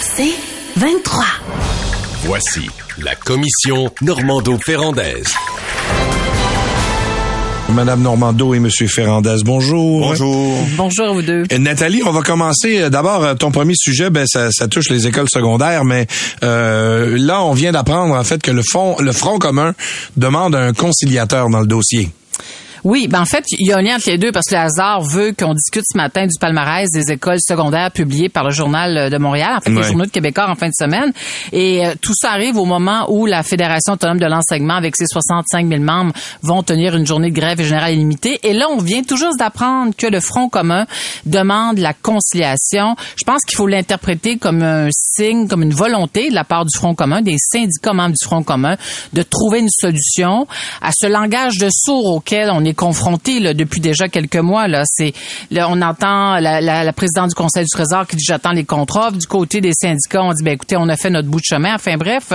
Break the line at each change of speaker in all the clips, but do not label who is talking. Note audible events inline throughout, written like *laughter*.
C'est 23.
Voici la commission Normando-Ferrandaise.
Madame Normando et Monsieur Ferrandez, bonjour.
Bonjour.
Bonjour à vous deux.
Euh, Nathalie, on va commencer. euh, D'abord, euh, ton premier sujet, ben ça, ça touche les écoles secondaires, mais euh, là, on vient d'apprendre en fait que le fond, le Front commun demande un conciliateur dans le dossier.
Oui, ben en fait, il y a un lien entre les deux parce que le hasard veut qu'on discute ce matin du palmarès des écoles secondaires publiées par le Journal de Montréal, en fait,
Ouais.
les journaux de Québécois en fin de semaine. Et euh, tout ça arrive au moment où la Fédération autonome de l'enseignement, avec ses 65 000 membres, vont tenir une journée de grève générale illimitée. Et là, on vient tout juste d'apprendre que le Front commun demande la conciliation. Je pense qu'il faut l'interpréter comme un signe, comme une volonté de la part du Front commun, des syndicats membres du Front commun, de trouver une solution à ce langage de sourd auquel on est confronté là, depuis déjà quelques mois. Là, c'est là, on entend la, la, la présidente du Conseil du Trésor qui dit j'attends les contrats. Du côté des syndicats, on dit ben écoutez, on a fait notre bout de chemin. Enfin bref,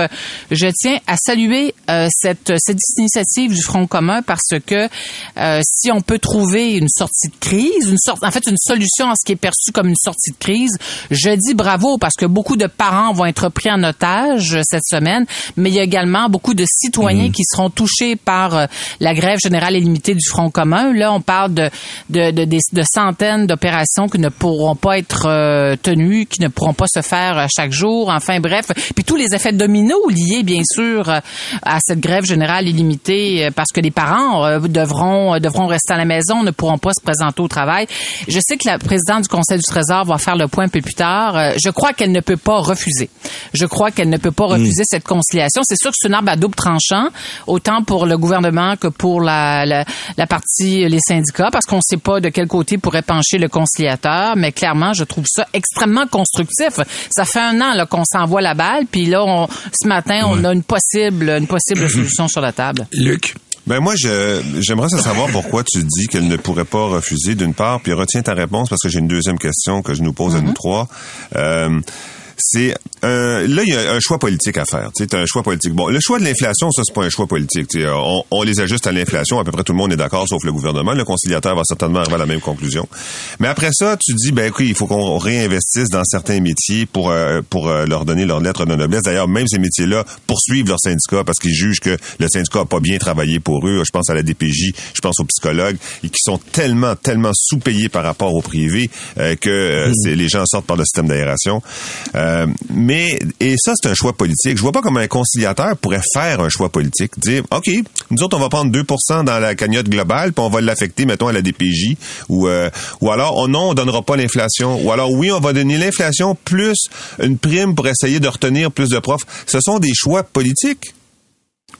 je tiens à saluer euh, cette cette initiative du Front commun parce que euh, si on peut trouver une sortie de crise, une sorte, en fait une solution à ce qui est perçu comme une sortie de crise, je dis bravo parce que beaucoup de parents vont être pris en otage euh, cette semaine, mais il y a également beaucoup de citoyens qui seront touchés par euh, la grève générale illimitée du Front commun. Là, on parle de de, de, des- de centaines d'opérations qui ne pourront pas être euh, tenues, qui ne pourront pas se faire euh, chaque jour. Enfin bref, puis tous les effets dominos liés bien sûr euh, à cette grève générale illimitée parce que les parents devront devront rester à la maison, ne pourront pas se présenter au travail. Je sais que la présidente du Conseil du Trésor va faire le point un peu plus tard. Je crois qu'elle ne peut pas refuser. Je crois qu'elle ne peut pas refuser cette conciliation. C'est sûr que c'est une arme à double tranchant, autant pour le gouvernement que pour la, la, la partie, les syndicats, parce qu'on ne sait pas de quel côté pourrait pencher le conciliateur, mais clairement, je trouve ça extrêmement constructif. Ça fait un an là, qu'on s'envoie la balle, puis là, on, ce matin, on a une possible, une possible *clears throat* solution sur la table.
Luc?
Ben moi, je j'aimerais savoir pourquoi tu dis qu'elle ne pourrait pas refuser d'une part, puis retiens ta réponse parce que j'ai une deuxième question que je nous pose à nous trois. Euh, c'est euh, là il y a un choix politique à faire. T'as un choix politique. Bon, le choix de l'inflation, ça c'est pas un choix politique. On, on les ajuste à l'inflation. À peu près tout le monde est d'accord, sauf le gouvernement. Le conciliateur va certainement arriver à la même conclusion. Mais après ça, tu dis ben écoute, il faut qu'on réinvestisse dans certains métiers pour euh, pour euh, leur donner leur lettre de noblesse. D'ailleurs, même ces métiers-là poursuivent leur syndicat parce qu'ils jugent que le syndicat a pas bien travaillé pour eux. Je pense à la DPJ, je pense aux psychologues, et qui sont tellement tellement sous-payés par rapport au privé euh, que euh, c'est- les gens sortent par le système d'aération. Euh, mais et ça c'est un choix politique. Je vois pas comment un conciliateur pourrait faire un choix politique, dire OK, nous autres on va prendre 2% dans la cagnotte globale, puis on va l'affecter mettons à la DPJ ou euh, ou alors oh non, on donnera pas l'inflation ou alors oui, on va donner l'inflation plus une prime pour essayer de retenir plus de profs. Ce sont des choix politiques.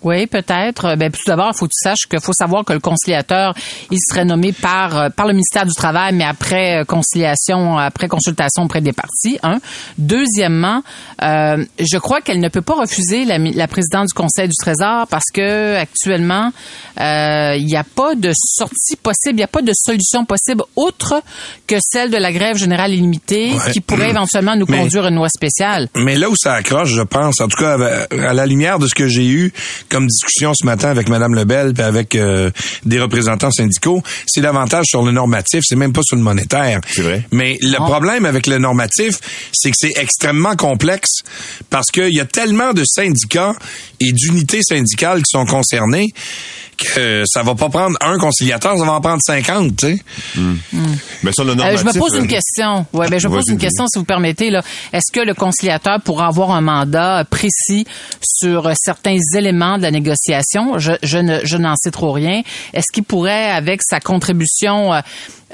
Oui, peut-être. Ben, tout d'abord, il faut que tu saches qu'il faut savoir que le conciliateur, il serait nommé par euh, par le ministère du Travail, mais après euh, conciliation, après consultation auprès des partis. Un. Deuxièmement, euh, je crois qu'elle ne peut pas refuser la, la présidente du Conseil du Trésor parce que actuellement, euh, il n'y a pas de sortie possible, il n'y a pas de solution possible autre que celle de la grève générale illimitée
Ouais.
qui pourrait éventuellement nous
Mais-
conduire à une loi spéciale.
Mais là où ça accroche, je pense, en tout cas à la lumière de ce que j'ai eu comme discussion ce matin avec Madame Lebel puis avec euh, des représentants syndicaux, c'est davantage sur le normatif, c'est même pas sur le monétaire.
C'est vrai.
Mais le
Ah.
problème avec le normatif, c'est que c'est extrêmement complexe parce qu'il y a tellement de syndicats et d'unités syndicales qui sont concernés que ça va pas prendre un conciliateur, ça va en prendre 50, tu sais.
Mais sur le
Euh,
normatif,
je me pose
euh,
une question. Ouais, ben je me pose une question si vous permettez là. Est-ce que le conciliateur pourra avoir un mandat euh, précis sur euh, certains éléments de la négociation Je, je ne je n'en sais trop rien. Est-ce qu'il pourrait avec sa contribution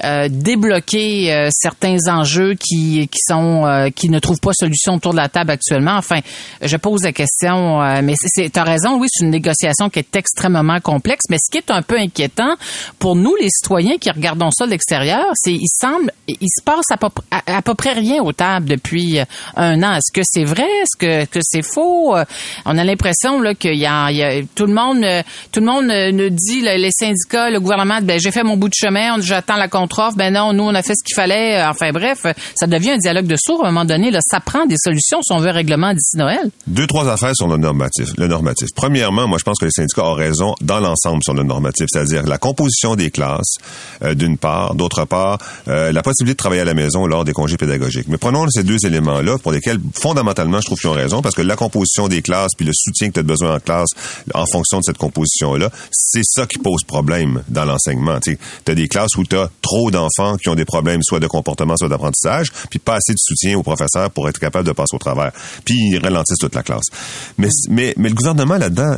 euh, débloquer euh, certains enjeux qui qui sont euh, qui ne trouvent pas solution autour de la table actuellement. Enfin, je pose la question, euh, mais c'est as raison, oui, c'est une négociation qui est extrêmement complexe, mais ce qui est un peu inquiétant pour nous les citoyens qui regardons ça de l'extérieur, c'est il semble il se passe à peu, à, peu près rien aux tables depuis euh, un an. Est-ce que c'est vrai? Est-ce que que c'est faux? On a l'impression là qu'il y y a- tout le monde tout le monde nous dit les syndicats, le gouvernement, ben j'ai fait mon bout de chemin, j'attends la con- contre-offre, ben non, nous, on a fait ce qu'il fallait. Euh, Enfin bref, ça devient un dialogue de sourds à un moment donné. Là, ça prend des solutions si on veut un règlement d'ici Noël.
Deux, trois affaires sur le normatif. Le normatif. Premièrement, moi, je pense que les syndicats ont raison dans l'ensemble sur le normatif, c'est-à-dire la composition des classes, euh, d'une part, d'autre part, euh, la possibilité de travailler à la maison lors des congés pédagogiques. Mais prenons ces deux éléments-là pour lesquels, fondamentalement, je trouve qu'ils ont raison, parce que la composition des classes puis le soutien que tu as besoin en classe en fonction de cette composition-là, c'est ça qui pose problème dans l'enseignement. Tu as des classes où tu as trop d'enfants qui ont des problèmes soit de comportement, soit d'apprentissage, puis pas assez de soutien aux professeurs pour être capable de passer au travers. Puis ils ralentissent toute la classe. Mais, mais, mais le gouvernement là-dedans,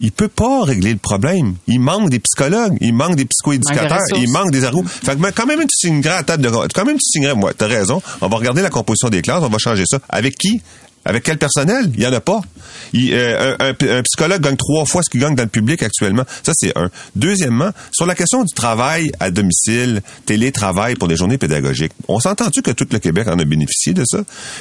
il peut pas régler le problème. Il manque des psychologues, il manque des psychoéducateurs, il manque des arrows. Fait que quand même tu signerais à table de quand même tu signerais moi, t'as raison. On va regarder la composition des classes, on va changer ça. Avec qui? Avec quel personnel? Il y en a pas. Euh, un, psychologue gagne trois fois ce qu'il gagne dans le public actuellement. Ça, c'est un. Deuxièmement, sur la question du travail à domicile, télétravail pour des journées pédagogiques, on s'entend-tu que tout le Québec en a bénéficié de ça?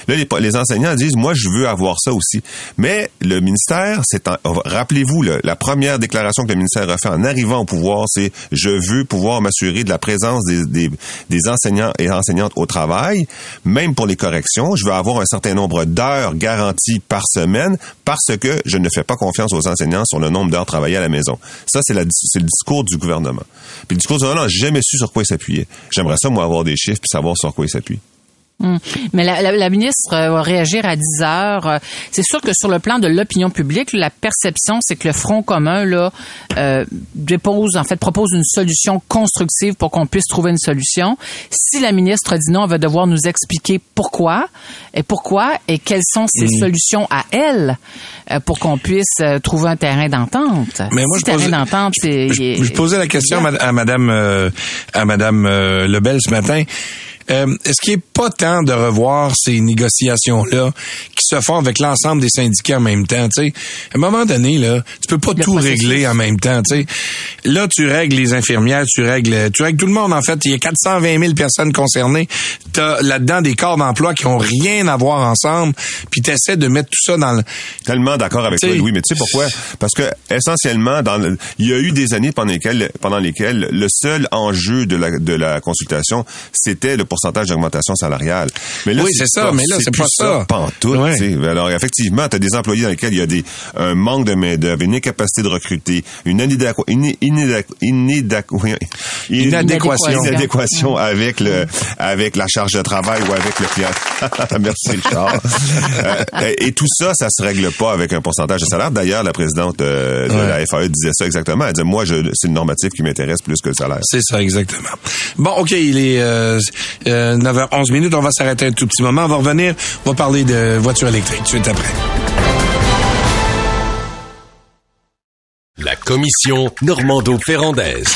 Là, les, enseignants disent, moi, je veux avoir ça aussi. Mais le ministère, c'est en- rappelez-vous, la première déclaration que le ministère a fait en arrivant au pouvoir, c'est je veux pouvoir m'assurer de la présence des, des enseignants et enseignantes au travail, même pour les corrections. Je veux avoir un certain nombre d'heures garanties par semaine parce que je ne fais pas confiance aux enseignants sur le nombre d'heures travaillées à la maison. Ça, c'est le discours du gouvernement. Puis le discours du gouvernement, j'ai jamais su sur quoi il s'appuyait. J'aimerais ça, moi, avoir des chiffres puis savoir sur quoi il s'appuie.
Mais la, la- la ministre euh, va réagir à 10 heures. Euh, C'est sûr que sur le plan de l'opinion publique, la perception, c'est que le Front commun là euh, dépose, en fait, propose une solution constructive pour qu'on puisse trouver une solution. Si la ministre dit non, elle va devoir nous expliquer pourquoi et pourquoi et quelles sont ses
Mm.
solutions à elle euh, pour qu'on puisse euh, trouver un terrain d'entente.
Mais moi,
si
je
terrain
posais-
d'entente, c'est
Je, je posais la question à, à Madame euh, à Madame euh, Lebel ce matin. Euh, Est-ce qu'il n'est pas temps de revoir ces négociations-là qui se font avec l'ensemble des syndicats en même temps? tu sais? À un moment donné, là, tu peux pas
Le
tout
processus.
régler en même temps. tu sais. Là, tu règles les infirmières, tu règles, tu règles tout le monde. En fait, il y a 420 000 personnes concernées. Tu as là-dedans des corps d'emploi qui ont rien à voir ensemble. Puis tu essaies de mettre tout ça dans le...
Tellement d'accord avec toi,
T'sais-
Louis, mais tu sais pourquoi? Parce que essentiellement, dans le- il y a eu des années pendant lesquelles, pendant lesquelles le seul enjeu de la, de la consultation, c'était le pourcentage d'augmentation salariale. Mais là,
Oui, c'est ça, mais là, c'est pas ça.
pantoute,
Ouais.
Alors, effectivement, tu as des employés dans lesquels il y a des, un manque de main-d'œuvre, une incapacité de recruter, une une une-
Inadéquation.
inadéquation avec le, avec la charge de travail ou avec le client. *laughs* Merci, Richard. Euh, et tout ça, ça se règle pas avec un pourcentage de salaire. D'ailleurs, la présidente euh, de
Ouais.
la FAE disait ça exactement. Elle disait, moi, c'est le normatif qui m'intéresse plus que le salaire.
C'est ça, exactement. Bon, OK, il est euh, euh, 9h11 On va s'arrêter un tout petit moment. On va revenir. On va parler de voitures électriques tout de suite après.
La commission Normando-Ferrandaise.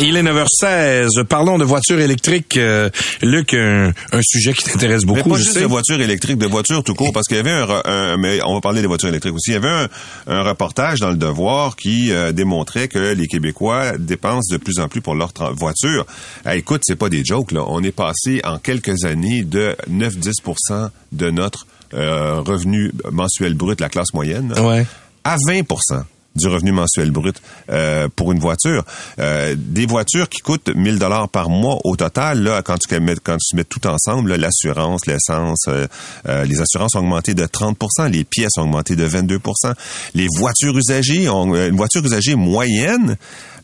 Il est 9h16. Parlons de voitures électriques. Euh, Luc, un, un sujet qui t'intéresse
Mais
beaucoup,
pas
je
juste
sais.
de voitures électriques, de voitures tout court, parce qu'il y avait un, un- mais on va parler des voitures électriques aussi. Il y avait un, un reportage dans le Devoir qui euh, démontrait que les Québécois dépensent de plus en plus pour leur voiture. Ah, écoute, c'est pas des jokes là. On est passé en quelques années de 9-10% de notre euh, revenu mensuel brut, la classe moyenne,
Ouais.
à 20 du revenu mensuel brut euh, pour une voiture. Euh, des voitures qui coûtent 1000 dollars par mois au total, là, quand tu mets, quand tu mets tout ensemble, l'assurance, l'essence, euh, euh, les assurances ont augmenté de 30% les pièces ont augmenté de 22% les voitures usagées, ont, euh, une voiture usagée moyenne,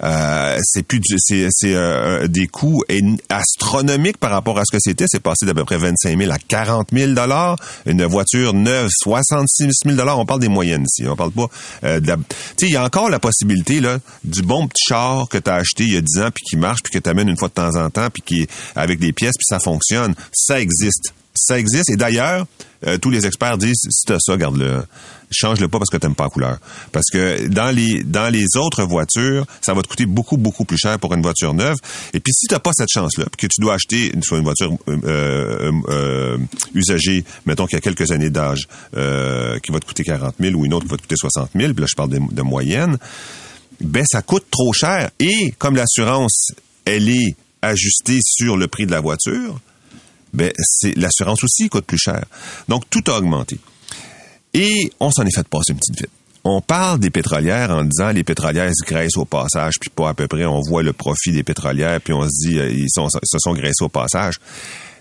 euh, c'est plus c'est euh, des coûts astronomiques par rapport à ce que c'était. C'est passé d'à peu près 25 000 à 40 000 dollars. Une voiture neuve, 66 000 dollars. On parle des moyennes ici. On parle pas euh, la... Il y a encore la possibilité là du bon petit char que tu as acheté il y a 10 ans puis qui marche puis que tu une fois de temps en temps puis qui avec des pièces puis ça fonctionne. Ça existe. Ça existe. Et d'ailleurs, euh, tous les experts disent si t'as ça, garde-le. Change-le pas parce que t'aimes pas la couleur. Parce que dans les dans les autres voitures, ça va te coûter beaucoup beaucoup plus cher pour une voiture neuve. Et puis si t'as pas cette chance-là, que tu dois acheter une, soit une voiture euh, euh, euh, usagée, mettons qu'il y a quelques années d'âge, euh, qui va te coûter 40 000 ou une autre qui va te coûter 60 000, puis là je parle de, de moyenne, ben ça coûte trop cher. Et comme l'assurance, elle est ajustée sur le prix de la voiture, ben c'est l'assurance aussi coûte plus cher. Donc tout a augmenté. Et on s'en est fait passer une petite vite. on parle des pétrolières en disant les pétrolières se graissent au passage, puis pas à peu près. On voit le profit des pétrolières, puis on se dit euh, ils se sont graissés au passage.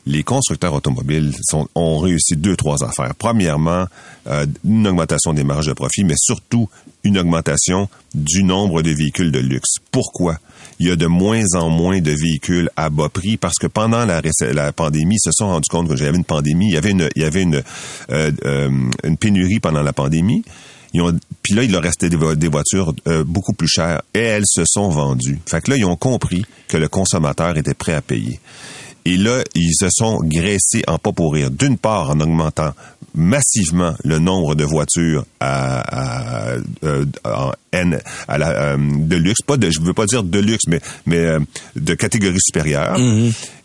Les constructeurs automobiles sont, ont réussi deux, trois affaires. Premièrement, euh, une augmentation des marges de profit, mais surtout une augmentation du nombre de véhicules de luxe. Pourquoi? Il y a de moins en moins de véhicules à bas prix parce que pendant la, pandémie, ils se sont rendus compte qu'il y avait une pandémie, il y avait une, il y avait une, euh, euh, pénurie pendant la pandémie. Ils ont, puis là, il leur restait des voitures euh, beaucoup plus chères et elles se sont vendues. Fait que là, ils ont compris que le consommateur était prêt à payer. Et là, ils se sont graissés en pas pour rire. D'une part, en augmentant massivement le nombre de voitures à, à, euh, en N, à la, euh, de luxe, pas de, je veux pas dire de luxe, mais, mais euh, de catégorie supérieure.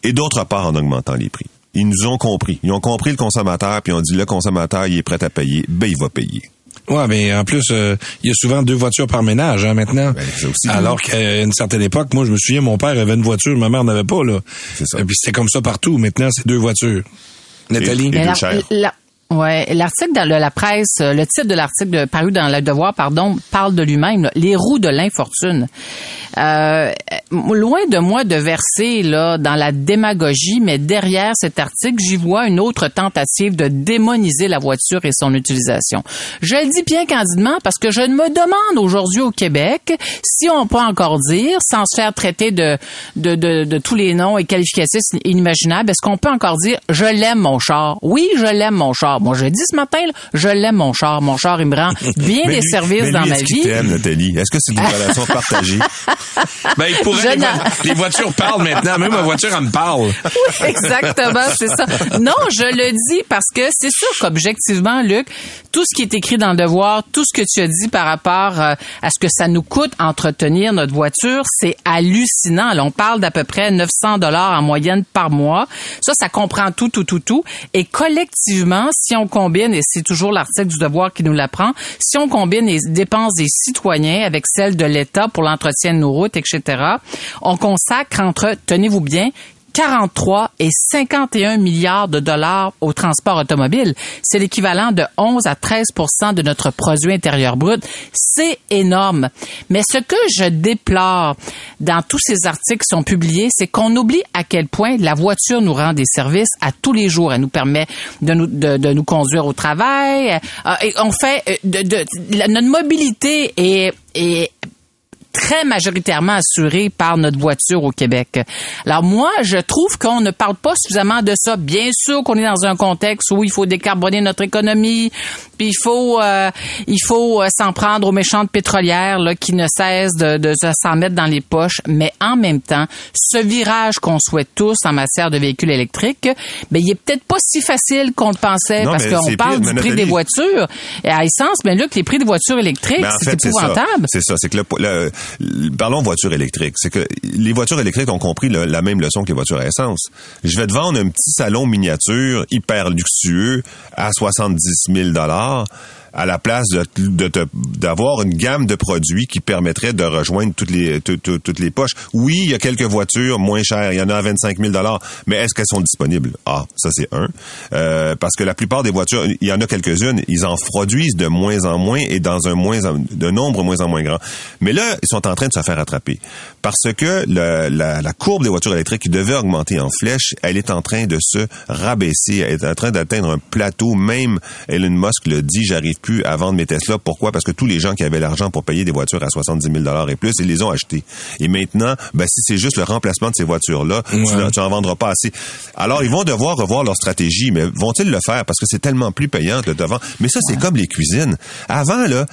Et d'autre part, en augmentant les prix. Ils nous ont compris. Ils ont compris le consommateur, puis ils ont dit le consommateur, il est prêt à payer, ben il va payer.
Ouais, mais en plus, euh, il y a souvent deux voitures par ménage hein, maintenant.
Ben, aussi.
Alors qu'à une certaine époque, moi, je me souviens, mon père avait une voiture, ma mère n'avait pas là.
C'est ça.
Et puis c'était comme ça partout. Maintenant, c'est deux voitures. Nathalie?
Et
la- Ouais, l'article dans la presse, euh, le titre de l'article paru dans Le Devoir, pardon, parle de lui-même, les roues de l'infortune. Euh, loin de moi de verser là dans la démagogie, mais derrière cet article, j'y vois une autre tentative de démoniser la voiture et son utilisation. Je le dis bien candidement parce que je me demande aujourd'hui au Québec si on peut encore dire, sans se faire traiter de, de, de, de tous les noms et qualificatifs inimaginables, est-ce qu'on peut encore dire je l'aime mon char? Oui, je l'aime mon char. Moi, je dis ce matin, là, je l'aime mon char. Mon char, il me rend *laughs* bien
Mais
des
lui-
services
mais
dans
lui,
ma vie.
t'aime, Nathalie? Est-ce que c'est une relation *laughs* partagée?
Ben, il pourrait, les,
n'a-
vo- les voitures parlent maintenant. Même ma voiture, elle me parle. *laughs*
Oui, exactement, c'est ça. Non, je le dis parce que c'est sûr qu'objectivement, Luc, tout ce qui est écrit dans le devoir, tout ce que tu as dit par rapport euh, à ce que ça nous coûte entretenir notre voiture, c'est hallucinant. Là, on parle d'à peu près 900 dollars en moyenne par mois. Ça, ça comprend tout, tout, tout, tout. Et collectivement, si on combine, et c'est toujours l'article du devoir qui nous l'apprend, si on combine les dépenses des citoyens avec celles de l'État pour l'entretien de nos routes, etc., on consacre entre, tenez-vous bien, 43 et 51 milliards de dollars au transport automobile. C'est l'équivalent de 11 à 13% de notre produit intérieur brut. C'est énorme. Mais ce que je déplore dans tous ces articles qui sont publiés, c'est qu'on oublie à quel point la voiture nous rend des services à tous les jours. Elle nous permet de nous, conduire au travail. Euh, et on fait euh, de, de, notre mobilité est, est très majoritairement assuré par notre voiture au Québec. Alors moi, je trouve qu'on ne parle pas suffisamment de ça. Bien sûr qu'on est dans un contexte où il faut décarboner notre économie, puis il faut euh, il faut euh, s'en prendre aux méchantes pétrolières là, qui ne cessent de, de s'en mettre dans les poches. Mais en même temps, ce virage qu'on souhaite tous en matière de véhicules électriques, ben il est peut-être pas si facile qu'on le pensait
Non,
parce qu'on parle
pire,
du prix des voitures et à essence. Mais là, que les prix des voitures électriques,
Mais en
c'est épouvantable.
C'est ça. C'est que le, le- le- parlons voitures électriques. C'est que les voitures électriques ont compris le- la même leçon que les voitures à essence. Je vais te vendre un petit salon miniature hyper luxueux à 70 000 dollars 哦。À la place de, d'avoir une gamme de produits qui permettrait de rejoindre toutes les tout- tout- toutes les poches. Oui, il y a quelques voitures moins chères, il y en a à 25 000 dollars, mais est-ce qu'elles sont disponibles? Ah, ça c'est un. Euh, parce que la plupart des voitures, il y en a quelques-unes, ils en produisent de moins en moins et dans un moins de nombre moins en moins grand. Mais là, ils sont en train de se faire attraper parce que le- la, la courbe des voitures électriques qui devait augmenter en flèche, elle est en train de se rabaisser, elle est en train d'atteindre un plateau. Même Elon Musk le dit, j'arrive plus à vendre mes Tesla. Pourquoi? Parce que tous les gens qui avaient l'argent pour payer des voitures à 70 000 et plus, ils les ont achetées. Et maintenant, ben, si c'est juste le remplacement de ces voitures-là, tu,
Ouais.
tu en vendras pas assez. Alors, ils vont devoir revoir leur stratégie, mais vont-ils le faire? Parce que c'est tellement plus payant de vendre. Mais ça, c'est comme les cuisines. Avant, là,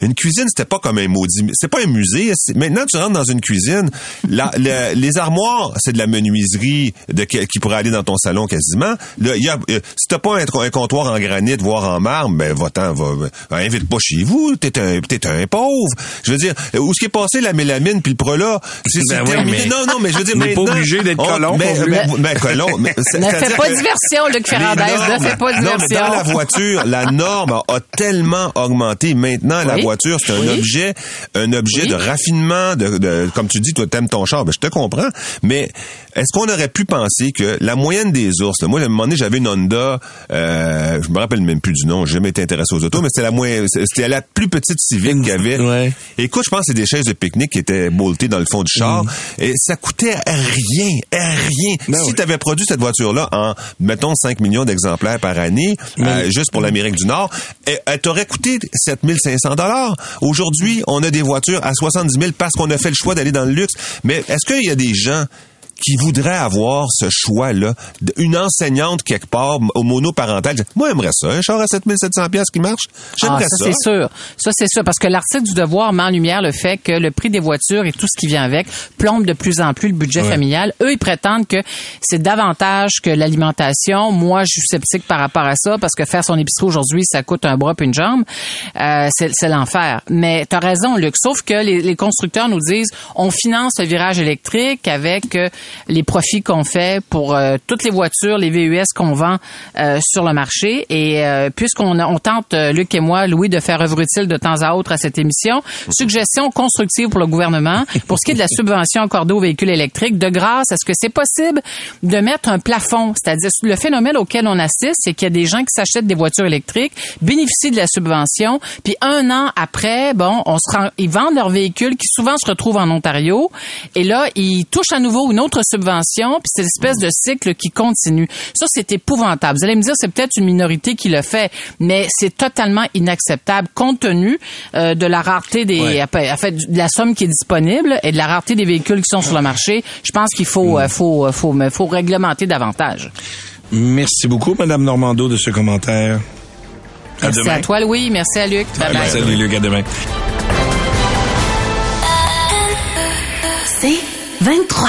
une cuisine, c'était pas comme un maudit, c'est pas un musée. Maintenant, tu rentres dans une cuisine, la- *laughs* le- les armoires, c'est de la menuiserie de, qui qui pourrait aller dans ton salon quasiment. Là, il y a, euh, si t'as pas un, un comptoir en granit, voire en marbre, ben va-t'en, va, va- invite pas chez vous. T'es un, t'es un pauvre. Je veux dire, où ce qui est passé la mélamine puis le prola, c'est c'est
Ben oui,
terminé.
mais
non, non, mais je veux dire,
on n'est pas
maintenant,
obligé d'être
on-
colon
Mais,
pour
mais,
lui.
mais colon, mais, *laughs*
Ne fais pas
que-
diversion, Luc Ferrandez. Ne
normes-
fais pas
Non, mais
diversion.
dans la voiture, la norme a, tellement augmenté. Maintenant, la
Oui.
Voiture, c'est un objet, un objet
Oui.
de raffinement, de, de- comme tu dis, toi t'aimes ton char, ben, je te comprends. Mais est-ce qu'on aurait pu penser que la moyenne des ours, là, moi à un moment donné j'avais une Honda, euh, je me rappelle même plus du nom, j'ai jamais été intéressé aux autos, mais c'était la moyenne, c'était la plus petite Civic qu'il y avait.
Ouais.
Écoute, je pense que c'est des chaises de pique-nique qui étaient boltées dans le fond du char. Et ça coûtait rien, rien.
Ben
si
oui.
tu avais produit cette voiture-là en, mettons, 5 millions d'exemplaires par année, euh, juste pour l'Amérique du Nord, elle, elle t'aurait coûté 7500 dollars. Aujourd'hui, on a des voitures à 70 000 parce qu'on a fait le choix d'aller dans le luxe. Mais est-ce qu'il y a des gens qui voudraient avoir ce choix-là, une enseignante quelque part au monoparental, dit, moi j'aimerais ça, un char à 7700 pièces qui marche,
Ah,
j'aimerais
ça,
ça.
c'est sûr. Ça, c'est sûr. Parce que l'article du Devoir met en lumière le fait que le prix des voitures et tout ce qui vient avec plombe de plus en plus le budget
Ouais.
familial. Eux, ils prétendent que c'est davantage que l'alimentation. Moi, je suis sceptique par rapport à ça parce que faire son épicerie aujourd'hui, ça coûte un bras puis une jambe. Euh, c'est c'est l'enfer. Mais tu as raison, Luc. Sauf que les, les constructeurs nous disent, on finance le virage électrique avec euh, les profits qu'on fait pour euh, toutes les voitures, les VUS qu'on vend euh, sur le marché. Et euh, puisqu'on on tente, euh, Luc et moi, Louis, de faire œuvre utile de temps à autre à cette émission, suggestion constructive pour le gouvernement pour ce qui est de la subvention accordée aux véhicules électriques, de grâce, est-ce que c'est possible de mettre un plafond? C'est-à-dire, le phénomène auquel on assiste, c'est qu'il y a des gens qui s'achètent des voitures électriques, bénéficient de la subvention, puis un an après, bon, on se rend, ils vendent leur véhicule qui souvent se retrouve en Ontario, et là, ils touchent à nouveau une autre subvention, puis c'est l'espèce de cycle qui continue. Ça, c'est épouvantable. Vous allez me dire, c'est peut-être une minorité qui le fait, mais c'est totalement inacceptable compte tenu euh, de la rareté des,
Ouais.
en fait, de la somme qui est disponible et de la rareté des véhicules qui sont sur le marché. Je pense qu'il faut, euh, faut, euh, faut, faut réglementer davantage.
Merci beaucoup, Madame Normando, de ce commentaire. À
Merci
demain.
à toi, Louis. Merci à Luc. Bye bye.
Salut, Luc, à demain.
C'est 23.